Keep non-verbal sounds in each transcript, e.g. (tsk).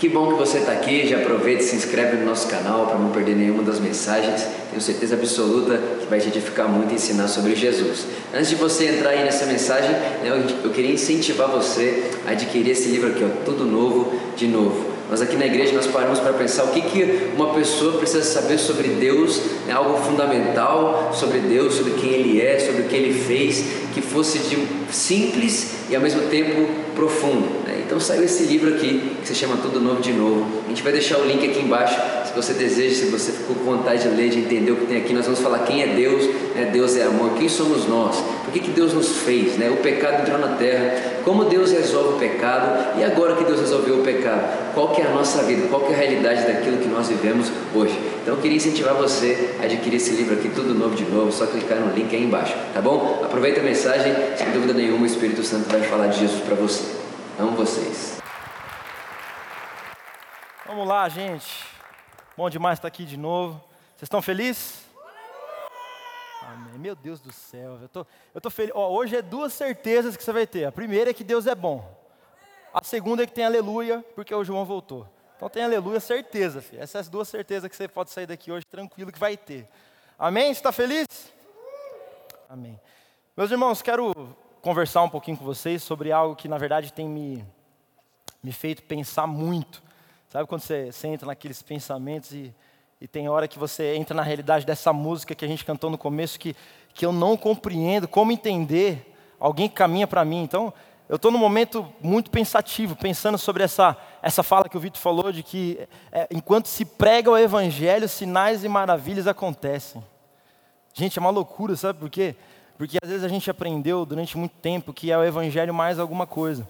Que bom que você está aqui. Já aproveita e se inscreve no nosso canal para não perder nenhuma das mensagens. Tenho certeza absoluta que vai te edificar muito e ensinar sobre Jesus. Antes de você entrar aí nessa mensagem, né, eu queria incentivar você a adquirir esse livro aqui, ó, Tudo Novo de Novo. Nós aqui na igreja nós paramos para pensar o que, que uma pessoa precisa saber sobre Deus, né, algo fundamental sobre Deus, sobre quem Ele é, sobre o que Ele fez, que fosse de simples e ao mesmo tempo profundo. Né? Então saiu esse livro aqui que se chama Tudo Novo de Novo. A gente vai deixar o link aqui embaixo se você deseja, se você ficou com vontade de ler, de entender o que tem aqui. Nós vamos falar quem é Deus, né? Deus é amor, quem somos nós, por que, que Deus nos fez, né? o pecado entrou na terra, como Deus resolve o pecado e agora que Deus resolveu o pecado, qual que é a nossa vida, qual que é a realidade daquilo que nós vivemos hoje. Então eu queria incentivar você a adquirir esse livro aqui, Tudo Novo de Novo, só clicar no link aí embaixo, tá bom? Aproveita a mensagem, sem dúvida nenhuma o Espírito Santo vai falar de Jesus para você. Amo vocês. Vamos lá, gente. Bom demais estar aqui de novo. Vocês estão felizes? Meu Deus do céu, eu tô, eu tô feliz. Ó, hoje é duas certezas que você vai ter. A primeira é que Deus é bom. A segunda é que tem aleluia, porque o João voltou. Então tem aleluia, certeza, filho. Essas duas certezas que você pode sair daqui hoje tranquilo que vai ter. Amém? Você está feliz? Amém. Meus irmãos, quero conversar um pouquinho com vocês sobre algo que na verdade tem me, me feito pensar muito. Sabe quando você, você entra naqueles pensamentos e, e tem hora que você entra na realidade dessa música que a gente cantou no começo que, que eu não compreendo, como entender alguém que caminha para mim. Então, eu estou num momento muito pensativo, pensando sobre essa, essa fala que o Vitor falou, de que é, enquanto se prega o Evangelho, sinais e maravilhas acontecem. Gente, é uma loucura, sabe por quê? Porque às vezes a gente aprendeu durante muito tempo que é o Evangelho mais alguma coisa.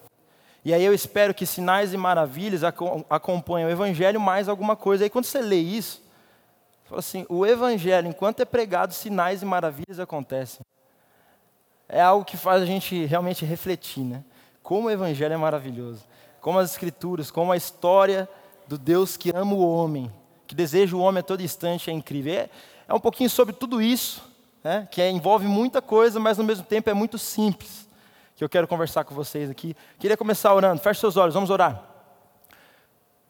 E aí eu espero que sinais e maravilhas acompanhem o Evangelho mais alguma coisa. Aí quando você lê isso, fala assim: o Evangelho, enquanto é pregado, sinais e maravilhas acontecem. É algo que faz a gente realmente refletir, né? Como o Evangelho é maravilhoso. Como as Escrituras, como a história do Deus que ama o homem, que deseja o homem a todo instante é incrível. É, é um pouquinho sobre tudo isso né, que é, envolve muita coisa, mas no mesmo tempo é muito simples, que eu quero conversar com vocês aqui. Queria começar orando, feche seus olhos, vamos orar.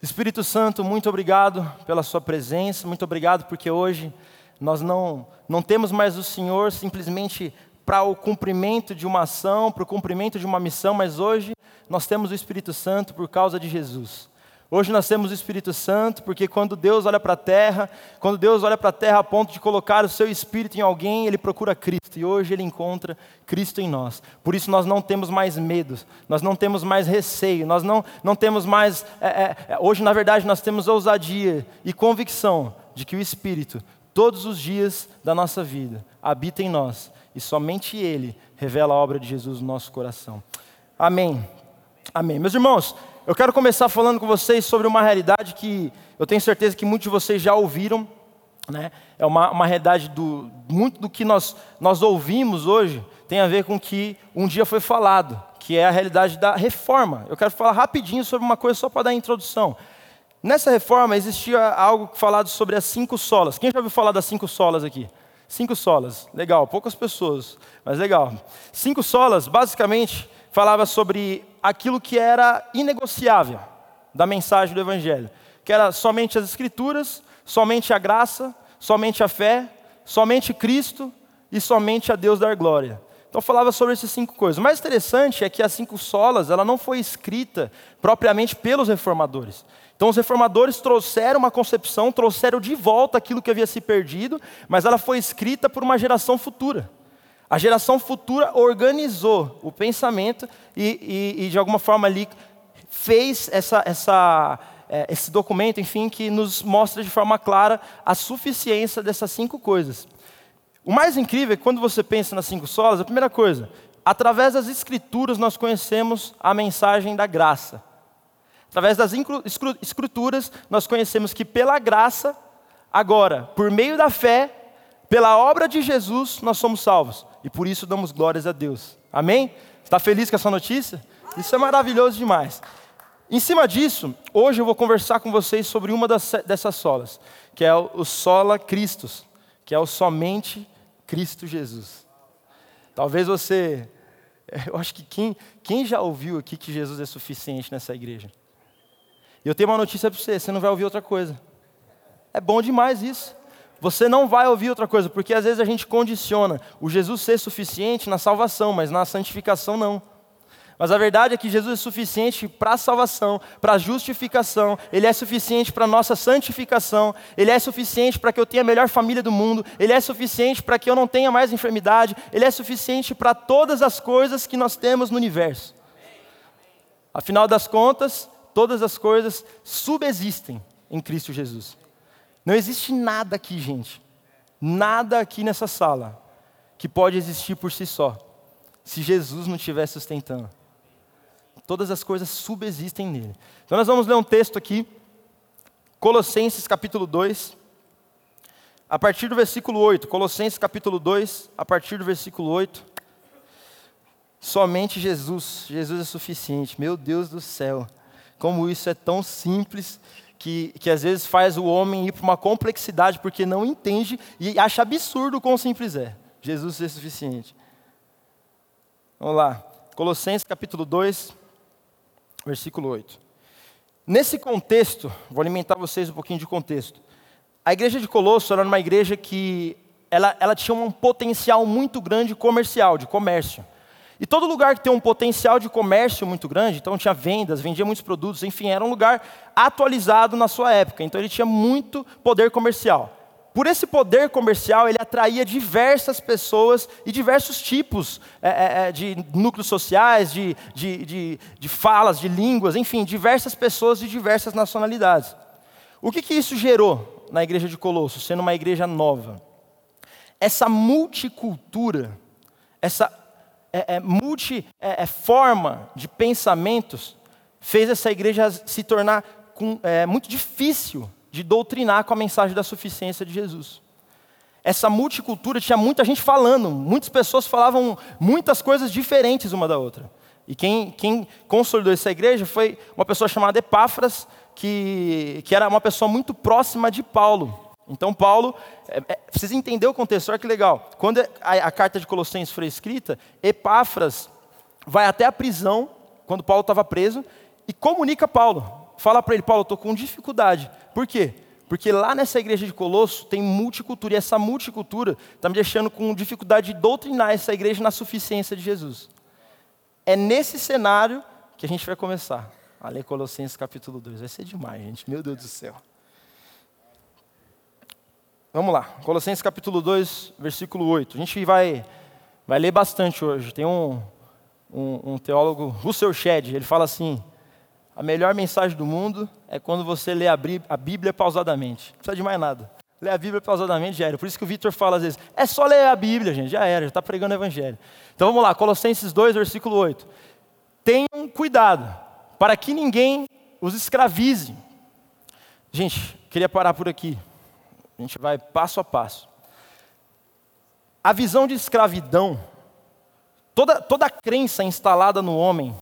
Espírito Santo, muito obrigado pela Sua presença, muito obrigado porque hoje nós não, não temos mais o Senhor simplesmente para o cumprimento de uma ação, para o cumprimento de uma missão, mas hoje nós temos o Espírito Santo por causa de Jesus. Hoje nós temos o Espírito Santo, porque quando Deus olha para a terra, quando Deus olha para a terra a ponto de colocar o seu Espírito em alguém, Ele procura Cristo, e hoje Ele encontra Cristo em nós. Por isso nós não temos mais medo, nós não temos mais receio, nós não, não temos mais. É, é, é hoje, na verdade, nós temos ousadia e convicção de que o Espírito, todos os dias da nossa vida, habita em nós, e somente Ele revela a obra de Jesus no nosso coração. Amém. Amém. Meus irmãos, eu quero começar falando com vocês sobre uma realidade que eu tenho certeza que muitos de vocês já ouviram. Né? É uma, uma realidade do muito do que nós, nós ouvimos hoje tem a ver com o que um dia foi falado, que é a realidade da reforma. Eu quero falar rapidinho sobre uma coisa só para dar a introdução. Nessa reforma existia algo falado sobre as cinco solas. Quem já ouviu falar das cinco solas aqui? Cinco solas, legal, poucas pessoas, mas legal. Cinco solas, basicamente, falava sobre aquilo que era inegociável da mensagem do Evangelho, que era somente as Escrituras, somente a graça, somente a fé, somente Cristo e somente a Deus dar glória. Então falava sobre essas cinco coisas. O mais interessante é que as cinco solas, ela não foi escrita propriamente pelos reformadores. Então os reformadores trouxeram uma concepção, trouxeram de volta aquilo que havia se perdido, mas ela foi escrita por uma geração futura. A geração futura organizou o pensamento e, e, e de alguma forma ali fez essa, essa, é, esse documento, enfim, que nos mostra de forma clara a suficiência dessas cinco coisas. O mais incrível é que quando você pensa nas cinco solas, a primeira coisa, através das escrituras nós conhecemos a mensagem da graça. Através das escrituras nós conhecemos que pela graça, agora, por meio da fé, pela obra de Jesus, nós somos salvos e por isso damos glórias a Deus. Amém? Está feliz com essa notícia? Isso é maravilhoso demais. Em cima disso, hoje eu vou conversar com vocês sobre uma das, dessas solas, que é o, sola Christus, que é o somente Cristo Jesus. Talvez você, (laughs) eu acho que quem, quem já ouviu aqui que Jesus é suficiente nessa igreja? E eu tenho uma notícia para você: você não vai ouvir outra coisa. É bom demais isso. Você não vai ouvir outra coisa, porque às vezes a gente condiciona o Jesus ser suficiente na salvação, mas na santificação não. Mas a verdade é que Jesus é suficiente para a salvação, para a justificação, Ele é suficiente para a nossa santificação, Ele é suficiente para que eu tenha a melhor família do mundo, Ele é suficiente para que eu não tenha mais enfermidade, Ele é suficiente para todas as coisas que nós temos no universo. Afinal das contas, todas as coisas subsistem em Cristo Jesus. Não existe nada aqui, gente, nada aqui nessa sala que pode existir por si só, se Jesus não estiver sustentando. Todas as coisas subsistem nele. Então nós vamos ler um texto aqui, Colossenses capítulo 2, a partir do versículo 8. Colossenses capítulo 2, a partir do versículo 8. Somente Jesus, Jesus é suficiente. Meu Deus do céu, como isso é tão simples que, que às vezes faz o homem ir para uma complexidade porque não entende e acha absurdo o quão simples é. Jesus é suficiente. Vamos lá. Colossenses capítulo 2, versículo 8. Nesse contexto, vou alimentar vocês um pouquinho de contexto. A igreja de Colosso era uma igreja que ela, ela tinha um potencial muito grande comercial, de comércio. E todo lugar que tem um potencial de comércio muito grande, então tinha vendas, vendia muitos produtos, enfim, era um lugar atualizado na sua época. Então ele tinha muito poder comercial por esse poder comercial, ele atraía diversas pessoas e diversos tipos é, é, é, de núcleos sociais, de, de, de, de, falas, de línguas, enfim, diversas pessoas de diversas nacionalidades. O que, que isso gerou na igreja de Colosso, sendo uma igreja nova? Essa multicultura, essa é, é multi é, forma de pensamentos, fez essa igreja se tornar com, muito difícil de doutrinar com a mensagem da suficiência de Jesus. Essa multicultura tinha muita gente falando, muitas pessoas falavam muitas coisas diferentes uma da outra. E quem, quem consolidou essa igreja foi uma pessoa chamada Epáfras, que, que era uma pessoa muito próxima de Paulo. Então, Paulo, é, é, precisa entender o contexto, olha que legal. Quando a, a carta de Colossenses foi escrita, Epáfras vai até a prisão, quando Paulo estava preso, e comunica a Paulo fala para ele, Paulo, estou com dificuldade. Por quê? Porque lá nessa igreja de Colosso tem multicultura, e essa multicultura está me deixando com dificuldade de doutrinar essa igreja na suficiência de Jesus. É nesse cenário que a gente vai começar a ler Colossenses capítulo 2. Vai ser demais, gente. Meu Deus do céu. Vamos lá, Colossenses capítulo 2, versículo 8. A gente vai, vai ler bastante hoje. Tem um, um, um teólogo, Russell Shedd, ele fala assim: a melhor mensagem do mundo é quando você lê a Bíblia pausadamente. Não precisa de mais nada. Lê a Bíblia pausadamente já era. Por isso que o Vitor fala às vezes, é só ler a Bíblia, gente, já era, já está pregando o Evangelho. Então vamos lá, Colossenses 2, versículo 8. Tenham cuidado, para que ninguém os escravize. Gente, queria parar por aqui. A gente vai passo a passo. A visão de escravidão, toda, toda a crença instalada no homem,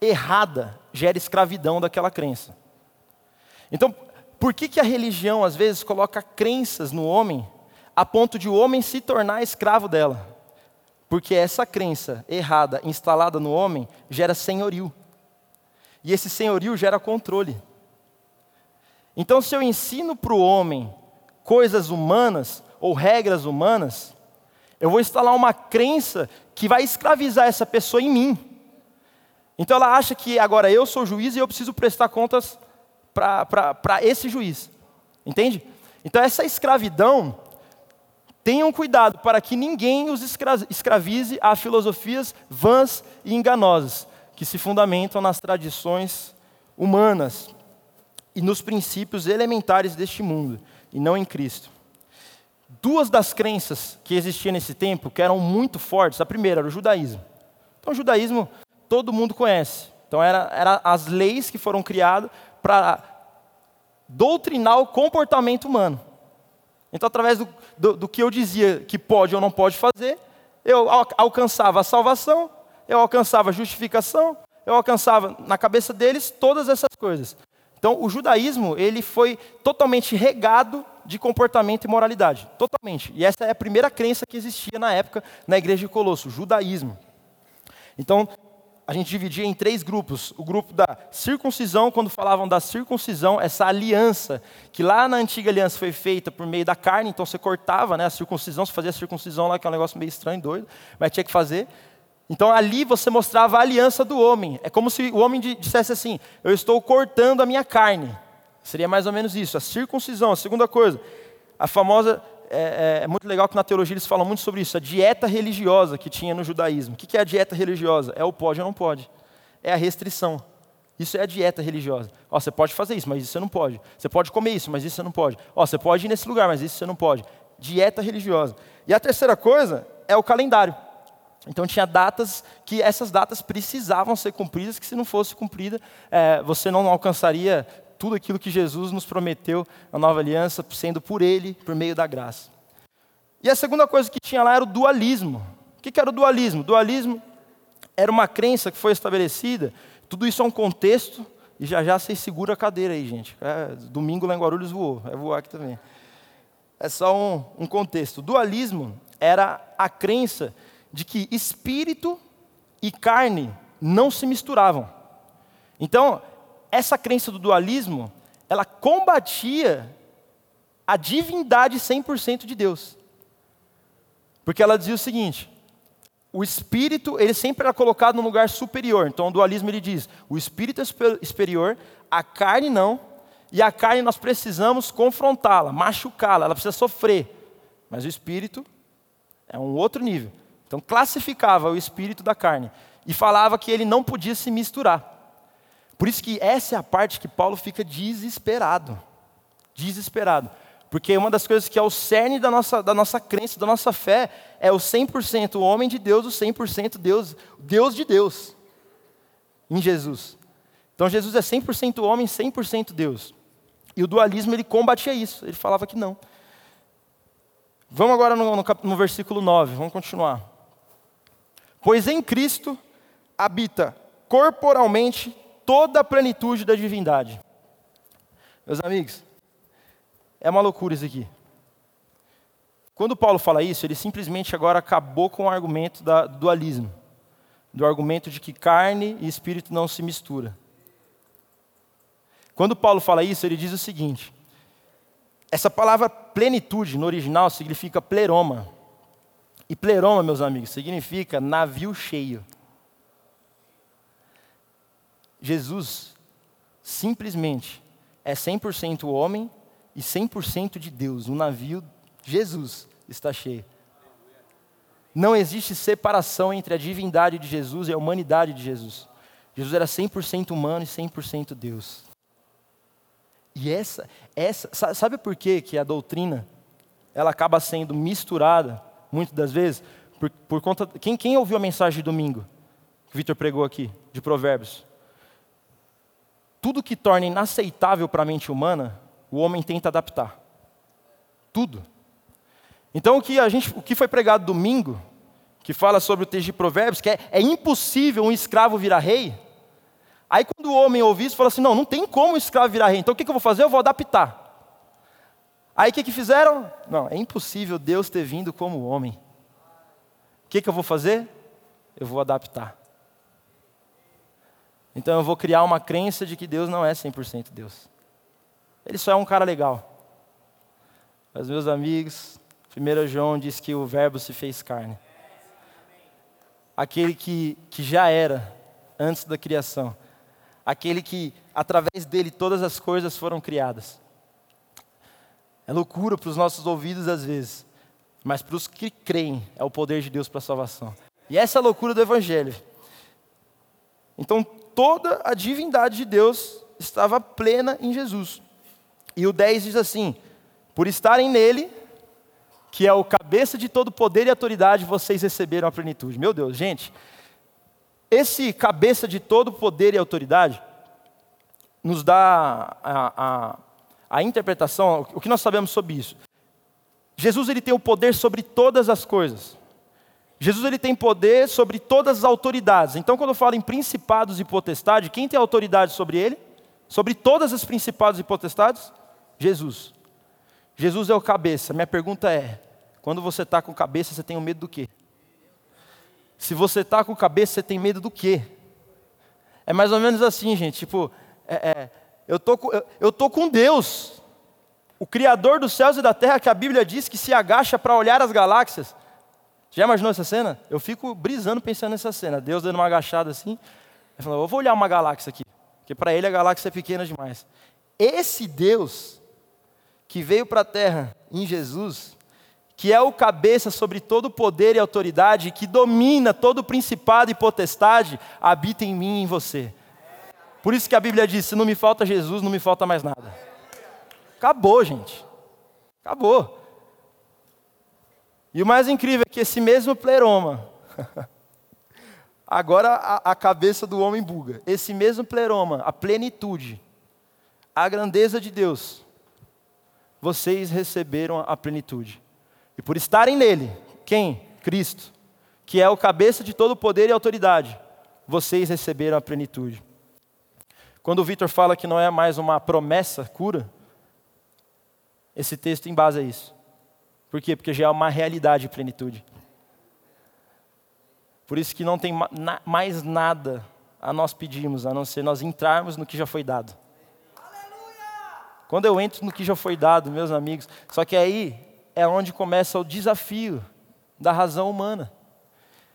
errada, gera escravidão daquela crença. Então, por que, que a religião às vezes coloca crenças no homem a ponto de o homem se tornar escravo dela? Porque essa crença errada instalada no homem gera senhorio. E esse senhorio gera controle. Então, se eu ensino para o homem coisas humanas ou regras humanas, eu vou instalar uma crença que vai escravizar essa pessoa em mim. Então ela acha que agora eu sou juiz e eu preciso prestar contas para esse juiz. Entende? Então essa escravidão, tenham cuidado para que ninguém os escravize a filosofias vãs e enganosas, que se fundamentam nas tradições humanas e nos princípios elementares deste mundo, e não em Cristo. Duas das crenças que existiam nesse tempo, que eram muito fortes, a primeira era o judaísmo. Então o judaísmo todo mundo conhece. Então, eram era as leis que foram criadas para doutrinar o comportamento humano. Então, através do, do, do, que eu dizia que pode ou não pode fazer, eu alcançava a salvação, eu alcançava a justificação, eu alcançava na cabeça deles todas essas coisas. Então, o judaísmo ele foi totalmente regado de comportamento e moralidade, totalmente. E essa é a primeira crença que existia na época na igreja de Colosso, o judaísmo. Então, a gente dividia em três grupos. O grupo da circuncisão, quando falavam da circuncisão, essa aliança, que lá na antiga aliança foi feita por meio da carne, então você cortava né, a circuncisão, você fazia a circuncisão lá, que é um negócio meio estranho, doido, mas tinha que fazer. Então ali você mostrava a aliança do homem. É como se o homem dissesse assim: Eu estou cortando a minha carne. Seria mais ou menos isso, a circuncisão. A segunda coisa, a famosa é, é, é, muito legal que na teologia eles falam muito sobre isso, a dieta religiosa que tinha no judaísmo. O que é a dieta religiosa? É o pode ou não pode. É a restrição. Isso é a dieta religiosa. Ó, você pode fazer isso, mas isso você não pode. Você pode comer isso, mas isso você não pode. Ó, você pode ir nesse lugar, mas isso você não pode. Dieta religiosa. E a terceira coisa é o calendário. Então tinha datas que essas datas precisavam ser cumpridas, que se não fosse cumprida, é, você não alcançaria tudo aquilo que Jesus nos prometeu na nova aliança, sendo por Ele, por meio da graça. E a segunda coisa que tinha lá era o dualismo. O que era o dualismo? O dualismo era uma crença que foi estabelecida, tudo isso é um contexto, e já já vocês segura a cadeira aí, gente. É, domingo lá em Guarulhos voou, vai voar aqui também. É só um, um contexto. O dualismo era a crença de que espírito e carne não se misturavam. Então, essa crença do dualismo, ela combatia a divindade 100% de Deus. Porque ela dizia o seguinte: o espírito, ele sempre era colocado num lugar superior. Então o dualismo ele diz: o espírito é superior, a carne não, e a carne nós precisamos confrontá-la, machucá-la, ela precisa sofrer. Mas o espírito é um outro nível. Então classificava o espírito da carne e falava que ele não podia se misturar. Por isso que essa é a parte que Paulo fica desesperado. Desesperado. Porque uma das coisas que é o cerne da nossa, da nossa crença, da nossa fé, é o 100% homem de Deus, o 100% Deus, Deus de Deus, em Jesus. Então Jesus é 100% homem, 100% Deus. E o dualismo ele combatia isso, ele falava que não. Vamos agora no, no, no versículo 9, vamos continuar. Pois em Cristo habita corporalmente toda a plenitude da divindade. Meus amigos, é uma loucura isso aqui. Quando Paulo fala isso, ele simplesmente agora acabou com o argumento do dualismo, do argumento de que carne e espírito não se misturam. Quando Paulo fala isso, ele diz o seguinte: essa palavra plenitude no original significa pleroma. E pleroma, meus amigos, significa navio cheio. Jesus simplesmente é 100% homem e 100% de Deus. O navio Jesus está cheio. Não existe separação entre a divindade de Jesus e a humanidade de Jesus. Jesus era 100% humano e 100% Deus. E essa, essa, sabe por quê que a doutrina ela acaba sendo misturada muitas das vezes? Por, por conta quem, quem ouviu a mensagem de domingo que o Vitor pregou aqui de Provérbios? tudo que torna inaceitável para a mente humana, o homem tenta adaptar. Tudo. Então o que, a gente, o que foi pregado domingo, que fala sobre o texto de Provérbios, que é, é impossível um escravo virar rei. Aí quando o homem ouviu isso, falou assim: não, não tem como um escravo virar rei. Então o que, que eu vou fazer? Eu vou adaptar. Aí o que, que fizeram? Não, é impossível Deus ter vindo como homem. O que, que eu vou fazer? Eu vou adaptar. Então eu vou criar uma crença de que Deus não é 100% Deus. Ele só é um cara legal. Mas, meus amigos, 1 João diz que o Verbo se fez carne. Aquele que, que já era antes da criação. Aquele que, através dele, todas as coisas foram criadas. É loucura para os nossos ouvidos às vezes, mas para os que creem, é o poder de Deus para a salvação. E essa é a loucura do Evangelho. Então, toda a divindade de Deus estava plena em Jesus. E o 10 diz assim: Por estarem nele, que é o cabeça de todo poder e autoridade, vocês receberam a plenitude. Meu Deus, gente, esse cabeça de todo poder e autoridade nos dá a, a, a interpretação, o que nós sabemos sobre isso. Jesus ele tem o poder sobre todas as coisas. Jesus ele tem poder sobre todas as autoridades. Então, quando eu falo em principados e potestade, quem tem autoridade sobre ele? Sobre todas as principados e potestades? Jesus. Jesus é o cabeça. Minha pergunta é: quando você está com cabeça, você tem medo do quê? Se você está com cabeça, você tem medo do quê? É mais ou menos assim, gente. Tipo, é, é, eu, tô, eu, tô com Deus, o Criador dos céus e da terra, que a Bíblia diz que se agacha para olhar as galáxias. Já imaginou essa cena? Eu fico brisando pensando nessa cena. Deus dando uma agachada assim. Falou, eu vou olhar uma galáxia aqui. Porque para ele a galáxia é pequena demais. Esse Deus que veio para a terra em Jesus, que é o cabeça sobre todo poder e autoridade, que domina todo principado e potestade, habita em mim e em você. Por isso que a Bíblia diz: se não me falta Jesus, não me falta mais nada. Acabou, gente. Acabou. E o mais incrível é que esse mesmo pleroma, (laughs) agora a, a, cabeça do homem buga, esse mesmo pleroma, a plenitude, a grandeza de Deus, vocês receberam a plenitude. E por estarem nele, quem? Cristo, que é o cabeça de todo poder e autoridade, vocês receberam a plenitude. Quando o Vitor fala que não é mais uma promessa cura, esse texto embasa isso. Por quê? Porque já é uma realidade de plenitude. Por isso que não tem mais nada a nós pedimos, a não ser nós entrarmos no que já foi dado. Quando eu entro no que já foi dado, meus amigos, só que aí é onde começa o desafio da razão humana,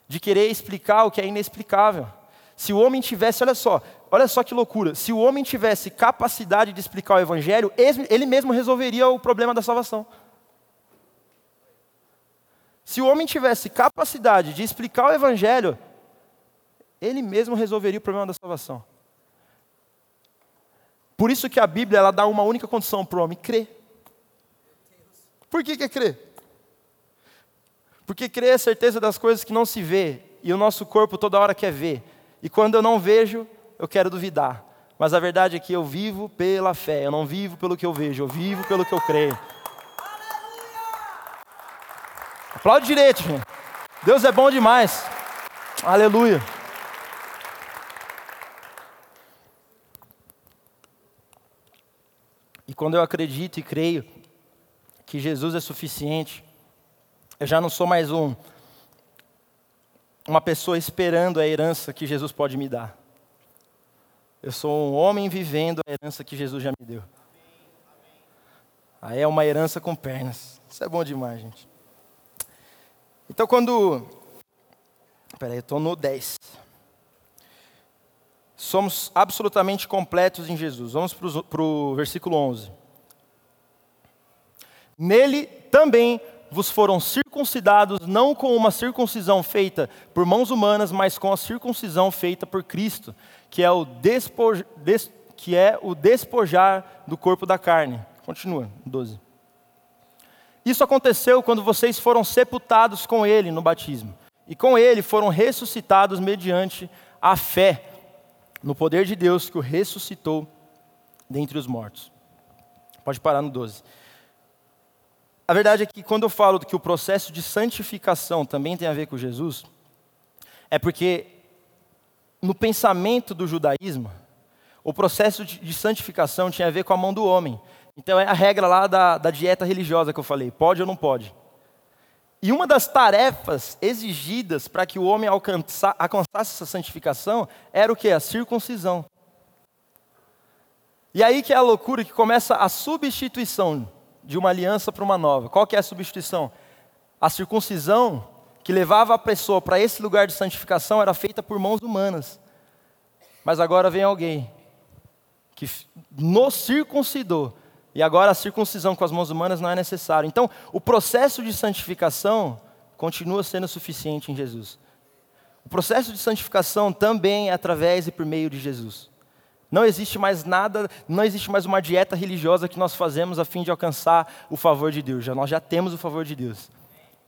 de querer explicar o que é inexplicável. Se o homem tivesse, olha só, olha só que loucura, se o homem tivesse capacidade de explicar o evangelho, ele mesmo resolveria o problema da salvação. Se o homem tivesse capacidade de explicar o Evangelho, ele mesmo resolveria o problema da salvação. Por isso que a Bíblia ela dá uma única condição para o homem: crer. Por que, que é crer? Porque crer é a certeza das coisas que não se vê, e o nosso corpo toda hora quer ver. E quando eu não vejo, eu quero duvidar. Mas a verdade é que eu vivo pela fé, eu não vivo pelo que eu vejo, eu vivo pelo que eu creio. Aplaude direito, gente. Deus é bom demais. Aleluia. E quando eu acredito e creio que Jesus é suficiente, eu já não sou mais um uma pessoa esperando a herança que Jesus pode me dar. Eu sou um homem vivendo a herança que Jesus já me deu. Aí é uma herança com pernas. Isso é bom demais, gente. Então, quando. Espera aí, eu estou no 10. Somos absolutamente completos em Jesus. Vamos para o versículo 11. Nele também vos foram circuncidados, não com uma circuncisão feita por mãos humanas, mas com a circuncisão feita por Cristo, que é o, despo, des, que é o despojar do corpo da carne. Continua, 12. Isso aconteceu quando vocês foram sepultados com Ele no batismo. E com Ele foram ressuscitados mediante a fé no poder de Deus que o ressuscitou dentre os mortos. Pode parar no 12. A verdade é que quando eu falo que o processo de santificação também tem a ver com Jesus, é porque no pensamento do judaísmo, o processo de santificação tinha a ver com a mão do homem. Então é a regra lá da, da dieta religiosa que eu falei: pode ou não pode. E uma das tarefas exigidas para que o homem alcança, alcançasse essa santificação era o que? A circuncisão. E aí que é a loucura que começa a substituição de uma aliança para uma nova. Qual que é a substituição? A circuncisão que levava a pessoa para esse lugar de santificação era feita por mãos humanas. Mas agora vem alguém que nos circuncidou e agora a circuncisão com as mãos humanas não é necessário. Então, o processo de santificação continua sendo suficiente em Jesus. O processo de santificação também é através e por meio de Jesus. Não existe mais nada, não existe mais uma dieta religiosa que nós fazemos a fim de alcançar o favor de Deus. Já, nós já temos o favor de Deus.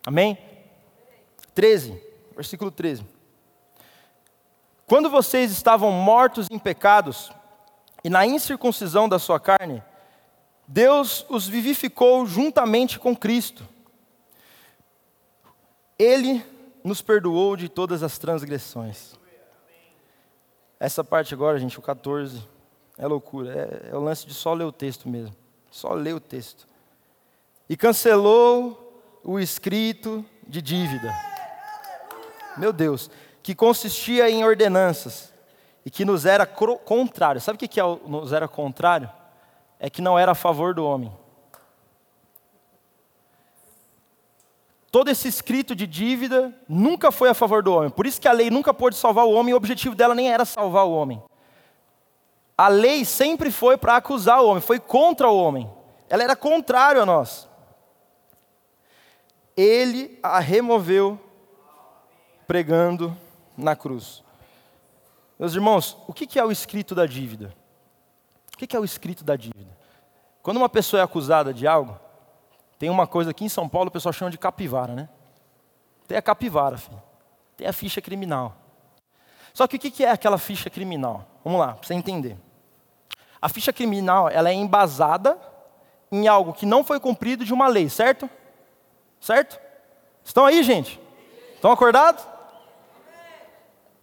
Amém? 13, versículo 13. Quando vocês estavam mortos em pecados e na incircuncisão da sua carne, Deus os vivificou juntamente com Cristo. Ele nos perdoou de todas as transgressões. Essa parte agora, gente, o 14, é loucura. É, é o lance de só ler o texto mesmo. Só ler o texto. E cancelou o escrito de dívida. Meu Deus. Que consistia em ordenanças e que nos era contrário. Sabe o que é nos era contrário? É que não era a favor do homem. Todo esse escrito de dívida nunca foi a favor do homem. Por isso que a lei nunca pôde salvar o homem o objetivo dela nem era salvar o homem. A lei sempre foi para acusar o homem, foi contra o homem. Ela era contrária a nós. Ele a removeu pregando na cruz. Meus irmãos, o que é o escrito da dívida? O que é o escrito da dívida? Quando uma pessoa é acusada de algo, tem uma coisa aqui em São Paulo, o pessoal chama de capivara, né? Tem a capivara, filho. Tem a ficha criminal. Só que o que é aquela ficha criminal? Vamos lá, para você entender. A ficha criminal ela é embasada em algo que não foi cumprido de uma lei, certo? Certo? Estão aí, gente? Estão acordados?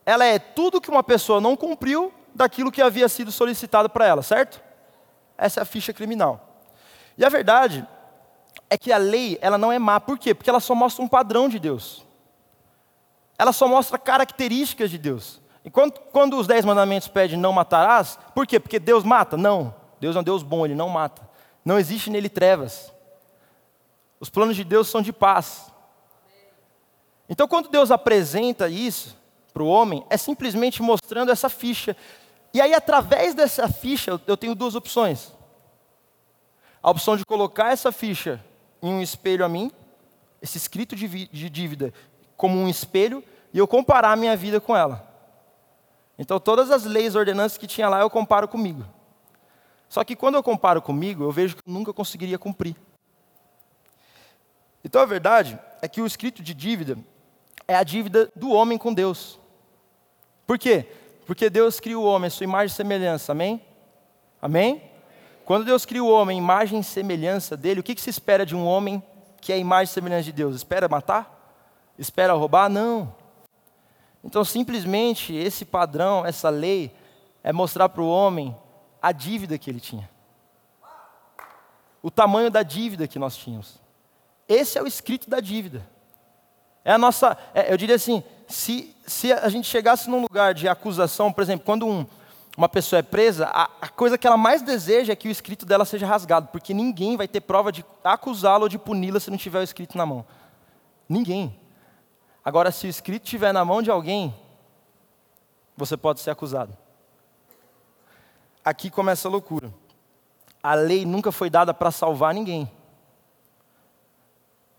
Ela é tudo que uma pessoa não cumpriu daquilo que havia sido solicitado para ela, certo? Essa é a ficha criminal. E a verdade é que a lei, ela não é má. Por quê? Porque ela só mostra um padrão de Deus. Ela só mostra características de Deus. Enquanto quando os dez mandamentos pedem não matarás, por quê? Porque Deus mata? Não. Deus é um Deus bom, Ele não mata. Não existe nele trevas. Os planos de Deus são de paz. Então, quando Deus apresenta isso para o homem, é simplesmente mostrando essa ficha. E aí, através dessa ficha, eu tenho duas opções. A opção de colocar essa ficha em um espelho a mim, esse escrito de, dívida, como um espelho, e eu comparar a minha vida com ela. Então, todas as leis, ordenanças que tinha lá, eu comparo comigo. Só que quando eu comparo comigo, eu vejo que eu nunca conseguiria cumprir. Então a verdade é que o escrito de dívida é a dívida do homem com Deus. Por quê? Porque Deus cria o homem a sua imagem e semelhança, amém? Amém? Quando Deus cria o homem, imagem e semelhança dele, o que, que se espera de um homem que é a imagem e semelhança de Deus? Espera matar? Espera roubar? Não. Então, simplesmente, esse padrão, essa lei, é mostrar para o homem a dívida que ele tinha. O tamanho da dívida que nós tínhamos. Esse é o escrito da dívida. É a nossa, é, eu diria assim, se, se a gente chegasse num lugar de acusação, por exemplo, quando um, uma pessoa é presa, a, a, coisa que ela mais deseja é que o escrito dela seja rasgado, porque ninguém vai ter prova de acusá-la ou de puni-la se não tiver o escrito na mão. Ninguém. Agora, se o escrito estiver na mão de alguém, você pode ser acusado. Aqui começa a loucura. A lei nunca foi dada para salvar ninguém.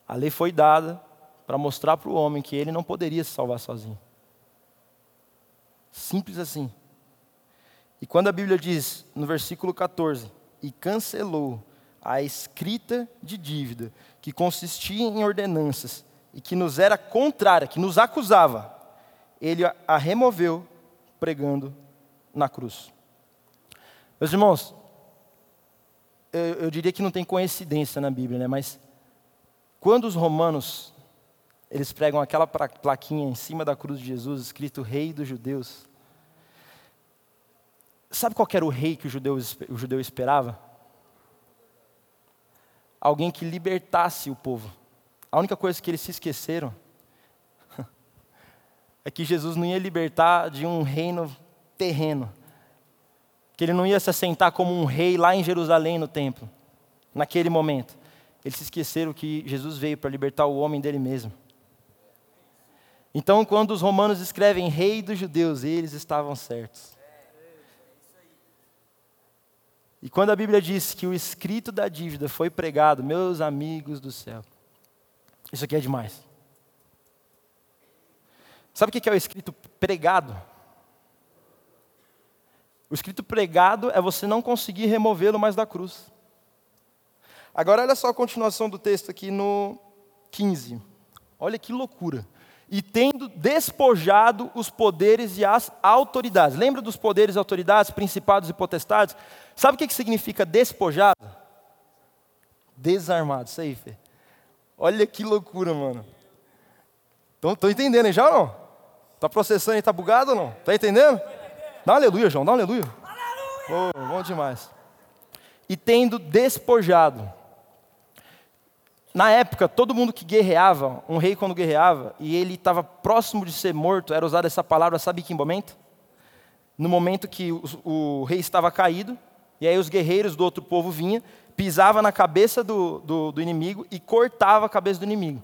A lei foi dada para mostrar para o homem que ele não poderia se salvar sozinho. Simples assim. E quando a Bíblia diz, no versículo 14, e cancelou a escrita de dívida, que consistia em ordenanças e que nos era contrária, que nos acusava, ele a removeu pregando na cruz. Meus irmãos, eu, eu diria que não tem coincidência na Bíblia, né? mas quando os romanos eles pregam aquela plaquinha em cima da cruz de Jesus, escrito Rei dos Judeus, sabe qual era o rei que o judeu, o judeu esperava? Alguém que libertasse o povo. A única coisa que eles se esqueceram (laughs) é que Jesus não ia libertar de um reino terreno, que ele não ia se assentar como um rei lá em Jerusalém no templo, naquele momento. Eles se esqueceram que Jesus veio para libertar o homem dele mesmo. Então, quando os romanos escrevem Rei dos Judeus, eles estavam certos. E quando a Bíblia diz que o escrito da dívida foi pregado, meus amigos do céu, isso aqui é demais. Sabe o que é o escrito pregado? O escrito pregado é você não conseguir removê-lo mais da cruz. Agora, olha só a continuação do texto aqui no 15. Olha que loucura. E tendo despojado os poderes e as autoridades. Lembra dos poderes e autoridades, principados e potestades? Sabe o que significa despojado? Desarmado. Isso aí, Fê. Olha que loucura, mano. Estão entendendo aí já ou não? Está processando e está bugado ou não? Está entendendo? Dá um aleluia, João, dá um aleluia. Aleluia! Oh, bom demais. E tendo despojado na época, todo mundo que guerreava, um rei quando guerreava, e ele estava próximo de ser morto, era usada essa palavra, sabe que momento? no momento que o, o rei estava caído, e aí os guerreiros do outro povo vinham, pisava na cabeça do, do, do inimigo e cortava a cabeça do inimigo.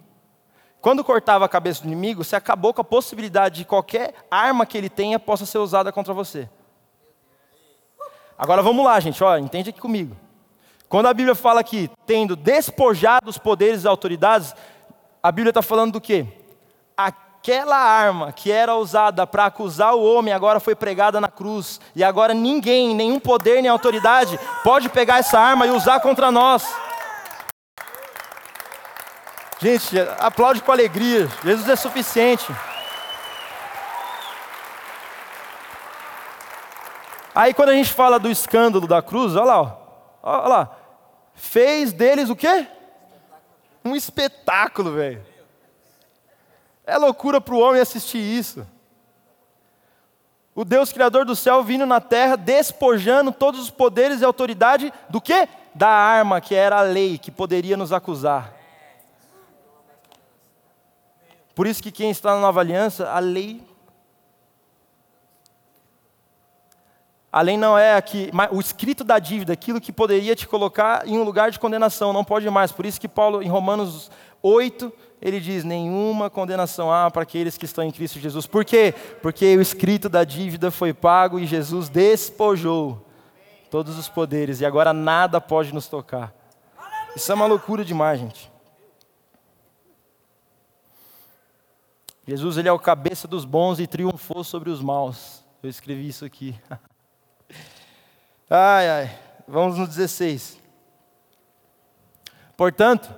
Quando cortava a cabeça do inimigo, você acabou com a possibilidade de qualquer arma que ele tenha possa ser usada contra você. Agora vamos lá, gente, ó, entende aqui comigo. Quando a Bíblia fala que tendo despojado os poderes e autoridades, a Bíblia está falando do quê? Aquela arma que era usada para acusar o homem agora foi pregada na cruz. E agora ninguém, nenhum poder nem autoridade pode pegar essa arma e usar contra nós. Gente, aplaude com alegria. Jesus é suficiente. Aí quando a gente fala do escândalo da cruz, olha lá, ó, olha lá. Fez deles o quê? Um espetáculo, velho. É loucura para o homem assistir isso. O Deus Criador do céu vindo na terra, despojando todos os poderes e autoridade do quê? Da arma que era a lei, que poderia nos acusar. Por isso que quem está na nova aliança, a lei. A lei não é aqui, o escrito da dívida, aquilo que poderia te colocar em um lugar de condenação, não pode mais. Por isso que Paulo, em Romanos 8, ele diz: nenhuma condenação há para aqueles que estão em Cristo Jesus. Por quê? Porque o escrito da dívida foi pago e Jesus despojou todos os poderes e agora nada pode nos tocar. Isso é uma loucura demais, gente. Jesus ele é o cabeça dos bons e triunfou sobre os maus. Eu escrevi isso aqui. (laughs) ai, ai. Vamos no 16. Portanto,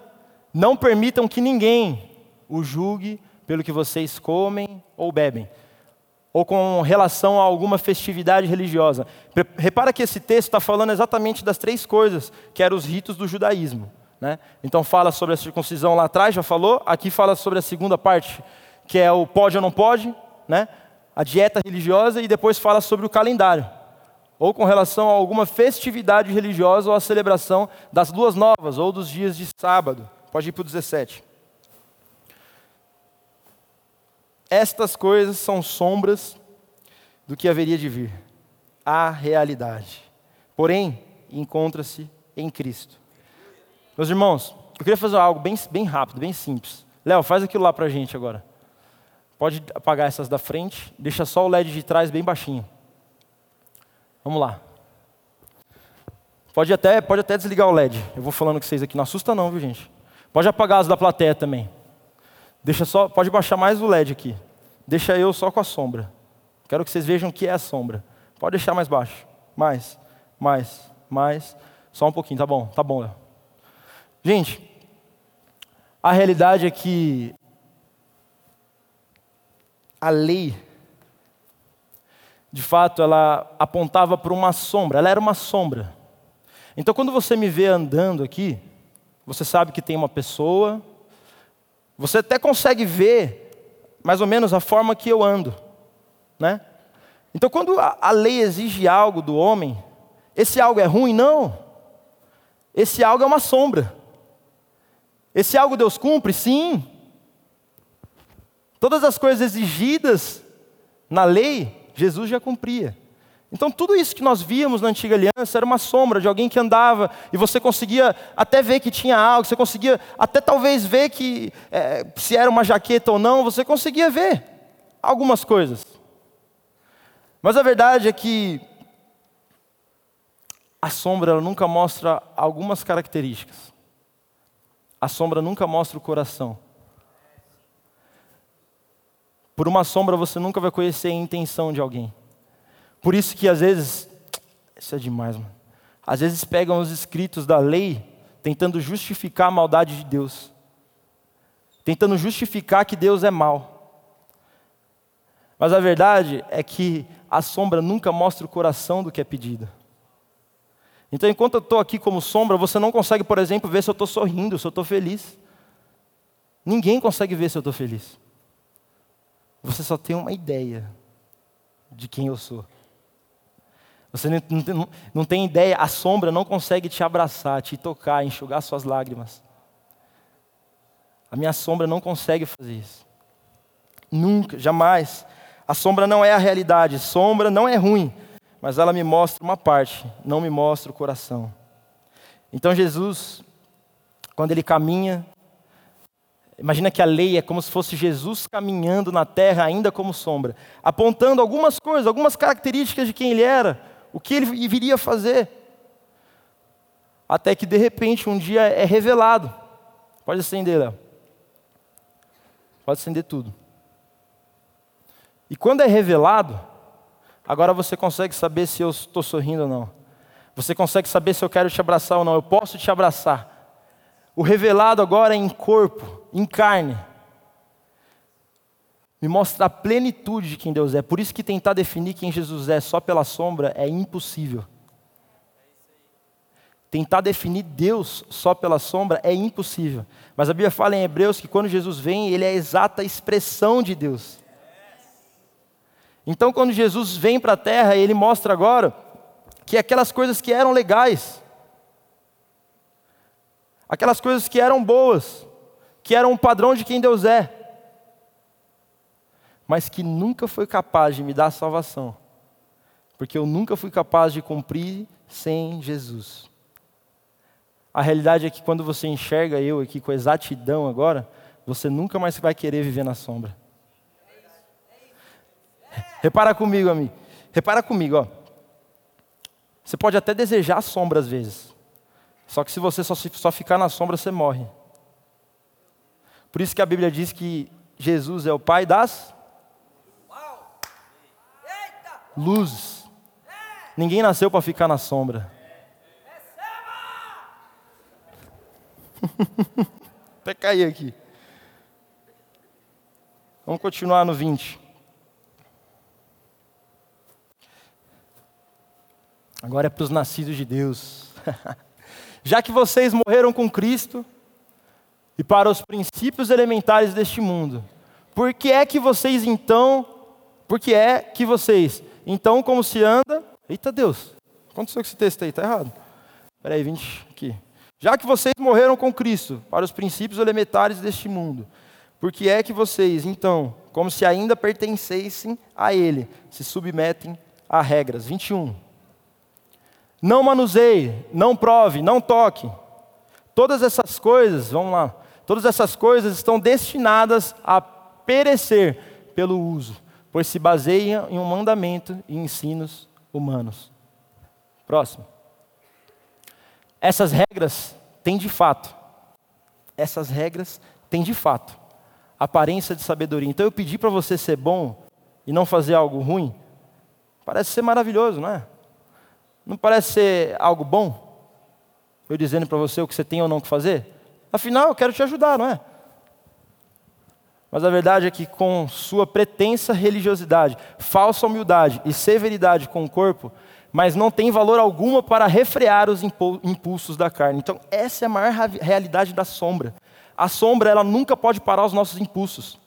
não permitam que ninguém o julgue pelo que vocês comem ou bebem, ou com relação a alguma festividade religiosa. Repara que esse texto está falando exatamente das três coisas, que eram os ritos do judaísmo. Né? Então fala sobre a circuncisão lá atrás, já falou. Aqui fala sobre a segunda parte, que é o pode ou não pode, né? a dieta religiosa, e depois fala sobre o calendário ou com relação a alguma festividade religiosa ou a celebração das luas novas ou dos dias de sábado. Pode ir para o 17. Estas coisas são sombras do que haveria de vir. A realidade. Porém, encontra-se em Cristo. Meus irmãos, eu queria fazer algo bem, bem rápido, bem simples. Léo, faz aquilo lá para a gente agora. Pode apagar essas da frente, deixa só o LED de trás bem baixinho. Vamos lá. Pode até, pode até desligar o LED. Eu vou falando com vocês aqui. Não assusta não, viu gente? Pode apagar as da plateia também. Deixa só, pode baixar mais o LED aqui. Deixa eu só com a sombra. Quero que vocês vejam o que é a sombra. Pode deixar mais baixo. Mais, mais, mais. Só um pouquinho, tá bom, tá bom, Léo. Gente, a realidade é que a lei, de fato, ela apontava para uma sombra, ela era uma sombra. Então, quando você me vê andando aqui, você sabe que tem uma pessoa, você até consegue ver mais ou menos a forma que eu ando, né? Então, quando a lei exige algo do homem, esse algo é ruim? Não. Esse algo é uma sombra. Esse algo Deus cumpre? Sim. Todas as coisas exigidas na lei, Jesus já cumpria. Então, tudo isso que nós víamos na antiga aliança era uma sombra de alguém que andava e você conseguia até ver que tinha algo, você conseguia até talvez ver que é, se era uma jaqueta ou não, você conseguia ver algumas coisas. Mas a verdade é que a sombra nunca mostra algumas características. A sombra nunca mostra o coração. Por uma sombra você nunca vai conhecer a intenção de alguém. Por isso que às vezes, (tsk) isso é demais, mano. Às vezes pegam os escritos da lei tentando justificar a maldade de Deus. Tentando justificar que Deus é mau. Mas a verdade é que a sombra nunca mostra o coração do que é pedido. Então, enquanto eu estou aqui como sombra, você não consegue, por exemplo, ver se eu estou sorrindo, se eu estou feliz. Ninguém consegue ver se eu estou feliz. Você só tem uma ideia de quem eu sou. Você não, não, não tem ideia, a sombra não consegue te abraçar, te tocar, enxugar suas lágrimas. A minha sombra não consegue fazer isso. Nunca, jamais. A sombra não é a realidade, sombra não é ruim, mas ela me mostra uma parte, não me mostra o coração. Então Jesus, quando ele caminha, imagina que a lei é como se fosse Jesus caminhando na terra ainda como sombra, apontando algumas coisas, algumas características de quem ele era, o que ele viria fazer. Até que de repente um dia é revelado. Pode acender, Léo. Pode acender tudo. E quando é revelado, agora você consegue saber se eu estou sorrindo ou não. Você consegue saber se eu quero te abraçar ou não. Eu posso te abraçar. O revelado agora é em corpo, em carne. Me mostra a plenitude de quem Deus é. Por isso que tentar definir quem Jesus é só pela sombra é impossível. Tentar definir Deus só pela sombra é impossível. Mas a Bíblia fala em Hebreus que quando Jesus vem, ele é a exata expressão de Deus. Então, quando Jesus vem para a terra, ele mostra agora que aquelas coisas que eram legais, aquelas coisas que eram boas, que eram um padrão de quem Deus é, mas que nunca foi capaz de me dar salvação, porque eu nunca fui capaz de cumprir sem Jesus. A realidade é que quando você enxerga eu aqui com exatidão agora, você nunca mais vai querer viver na sombra. Repara comigo, amigo. Repara comigo, ó. Você pode até desejar sombra às vezes. Só que se você só, só ficar na sombra, você morre. Por isso que a Bíblia diz que Jesus é o Pai das luzes. Ninguém nasceu para ficar na sombra. (laughs) Até cair aqui. Vamos continuar no 20. Agora é para os nascidos de Deus. (laughs) Já que vocês morreram com Cristo e para os princípios elementares deste mundo, por que é que vocês então, por que é que vocês, então como se anda, eita Deus, aconteceu com esse texto aí, está errado. Espera aí, 20 aqui. Já que vocês morreram com Cristo para os princípios elementares deste mundo, por que é que vocês, então, como se ainda pertencessem a Ele, se submetem a regras? 21. Não manuseie, não prove, não toque. Todas essas coisas, vamos lá, todas essas coisas estão destinadas a perecer pelo uso, pois se baseiam em um mandamento e ensinos humanos. Próximo. Essas regras têm de fato, essas regras têm de fato aparência de sabedoria. Então eu pedi para você ser bom e não fazer algo ruim, parece ser maravilhoso, não é? Não parece ser algo bom? Eu dizendo para você o que você tem ou não que fazer? Afinal, eu quero te ajudar, não é? Mas a verdade é que com sua pretensa religiosidade, falsa humildade e severidade com o corpo, mas não tem valor alguma para refrear os impulsos da carne. Então, essa é a maior realidade da sombra. A sombra, ela nunca pode parar os nossos impulsos.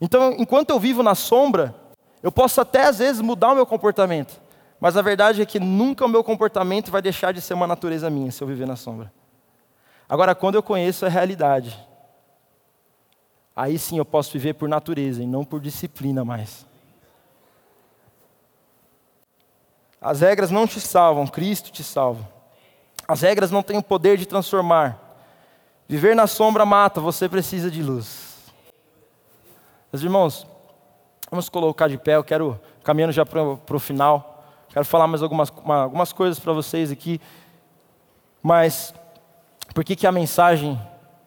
Então, enquanto eu vivo na sombra, eu posso até às vezes mudar o meu comportamento, mas a verdade é que nunca o meu comportamento vai deixar de ser uma natureza minha se eu viver na sombra. Agora, quando eu conheço a realidade, aí sim eu posso viver por natureza e não por disciplina mais. As regras não te salvam, Cristo te salva. As regras não têm o poder de transformar. Viver na sombra mata, você precisa de luz. Meus irmãos, vamos colocar de pé, eu quero, caminhando já para o final, quero falar mais algumas, uma, algumas coisas para vocês aqui. Mas, por que, que a mensagem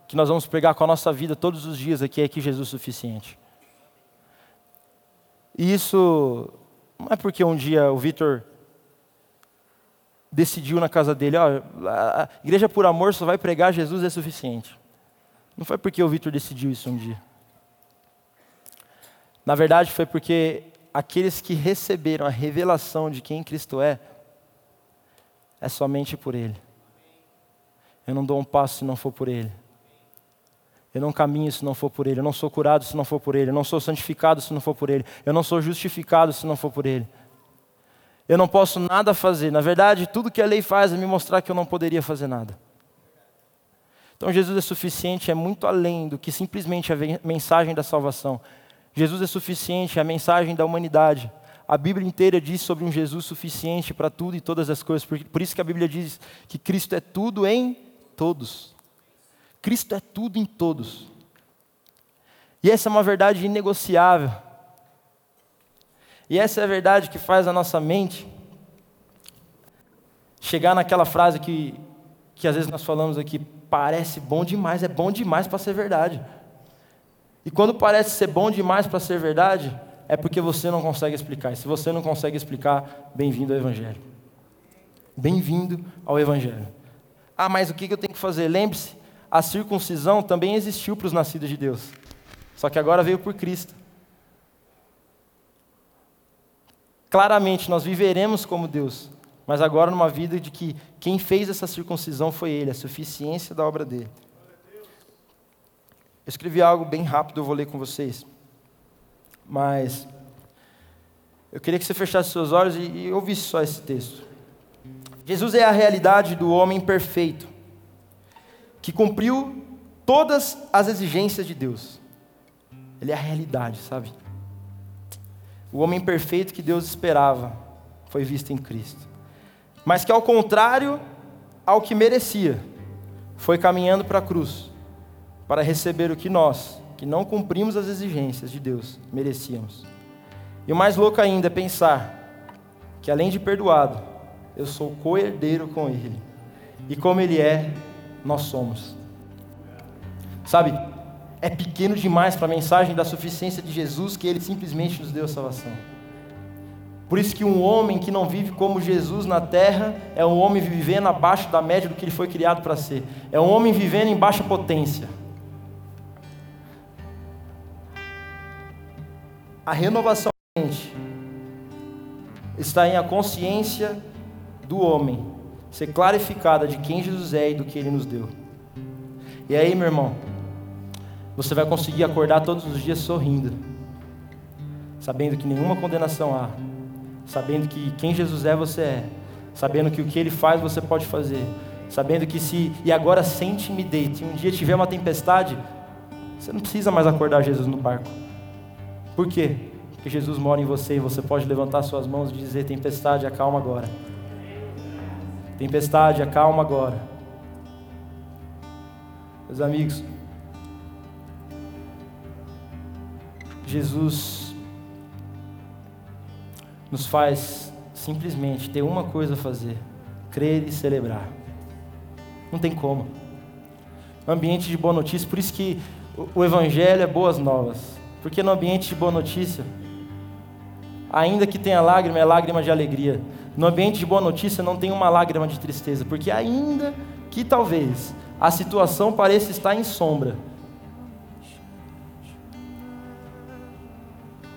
que nós vamos pregar com a nossa vida todos os dias aqui é que Jesus é suficiente? E isso não é porque um dia o Vitor decidiu na casa dele, ó, a igreja por amor só vai pregar Jesus é suficiente. Não foi porque o Vitor decidiu isso um dia. Na verdade, foi porque aqueles que receberam a revelação de quem Cristo é, é somente por Ele. Eu não dou um passo se não for por Ele. Eu não caminho se não for por Ele. Eu não sou curado se não for por Ele. Eu não sou santificado se não for por Ele. Eu não sou justificado se não for por Ele eu não posso nada fazer. Na verdade, tudo que a lei faz é me mostrar que eu não poderia fazer nada. Então, Jesus é suficiente, é muito além do que simplesmente a mensagem da salvação. Jesus é suficiente, é a mensagem da humanidade. A Bíblia inteira diz sobre um Jesus suficiente para tudo e todas as coisas. Por, isso que a Bíblia diz que Cristo é tudo em todos. Cristo é tudo em todos. E essa é uma verdade inegociável. E essa é a verdade que faz a nossa mente chegar naquela frase que, que às vezes nós falamos aqui, parece bom demais, é bom demais para ser verdade. E quando parece ser bom demais para ser verdade, é porque você não consegue explicar. E se você não consegue explicar, bem-vindo ao Evangelho. Bem-vindo ao Evangelho. Ah, mas o que eu tenho que fazer? Lembre-se, a circuncisão também existiu para os nascidos de Deus. Só que agora veio por Cristo. Claramente, nós viveremos como Deus, mas agora numa vida de que quem fez essa circuncisão foi Ele, a suficiência da obra dele. Eu escrevi algo bem rápido, eu vou ler com vocês. Mas eu queria que você fechasse seus olhos e, e ouvisse só esse texto. Jesus é a realidade do homem perfeito, que cumpriu todas as exigências de Deus. Ele é a realidade, sabe? O homem perfeito que Deus esperava foi visto em Cristo. Mas que, ao contrário ao que merecia, foi caminhando para a cruz para receber o que nós, que não cumprimos as exigências de Deus, merecíamos. E o mais louco ainda é pensar que, além de perdoado, eu sou co-herdeiro com Ele. E como Ele é, nós somos. Sabe, é pequeno demais para a mensagem da suficiência de Jesus que ele simplesmente nos deu a salvação. Por isso que um homem que não vive como Jesus na terra é um homem vivendo abaixo da média do que ele foi criado para ser. É um homem vivendo em baixa potência. A renovação da mente está em a consciência do homem ser clarificada de quem Jesus é e do que ele nos deu. E aí, meu irmão, você vai conseguir acordar todos os dias sorrindo, sabendo que nenhuma condenação há, sabendo que quem Jesus é, você é, sabendo que o que ele faz, você pode fazer, sabendo que se, e agora sem timidez, se um dia tiver uma tempestade, você não precisa mais acordar Jesus no barco. Por quê? Porque Jesus mora em você e você pode levantar suas mãos e dizer: Tempestade, acalma agora. Tempestade, acalma agora. Meus amigos, Jesus nos faz simplesmente ter uma coisa a fazer: crer e celebrar. Não tem como. Ambiente de boa notícia, por isso que o Evangelho é boas novas. Porque no ambiente de boa notícia, ainda que tenha lágrima, é lágrima de alegria. No ambiente de boa notícia não tem uma lágrima de tristeza, porque ainda que talvez a situação pareça estar em sombra,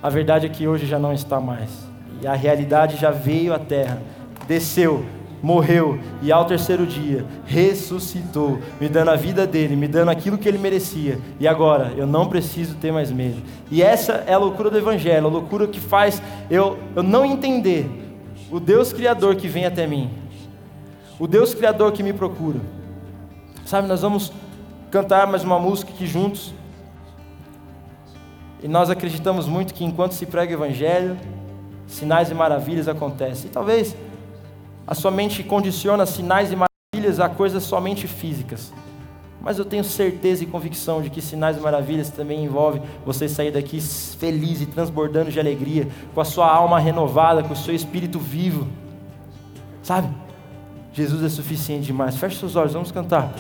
A verdade é que hoje já não está mais. E a realidade já veio à terra, desceu, morreu e ao terceiro dia ressuscitou, me dando a vida dele, me dando aquilo que ele merecia. E agora eu não preciso ter mais medo. E essa é a loucura do evangelho, a loucura que faz eu, eu não entender o Deus criador que vem até mim. O Deus criador que me procura. Sabe, nós vamos cantar mais uma música aqui juntos. E nós acreditamos muito que enquanto se prega o Evangelho, sinais e maravilhas acontecem. E talvez a sua mente condiciona sinais e maravilhas a coisas somente físicas. Mas eu tenho certeza e convicção de que sinais e maravilhas também envolve você sair daqui feliz e transbordando de alegria, com a sua alma renovada, com o seu espírito vivo. Sabe? Jesus é suficiente demais. Feche seus olhos, vamos cantar.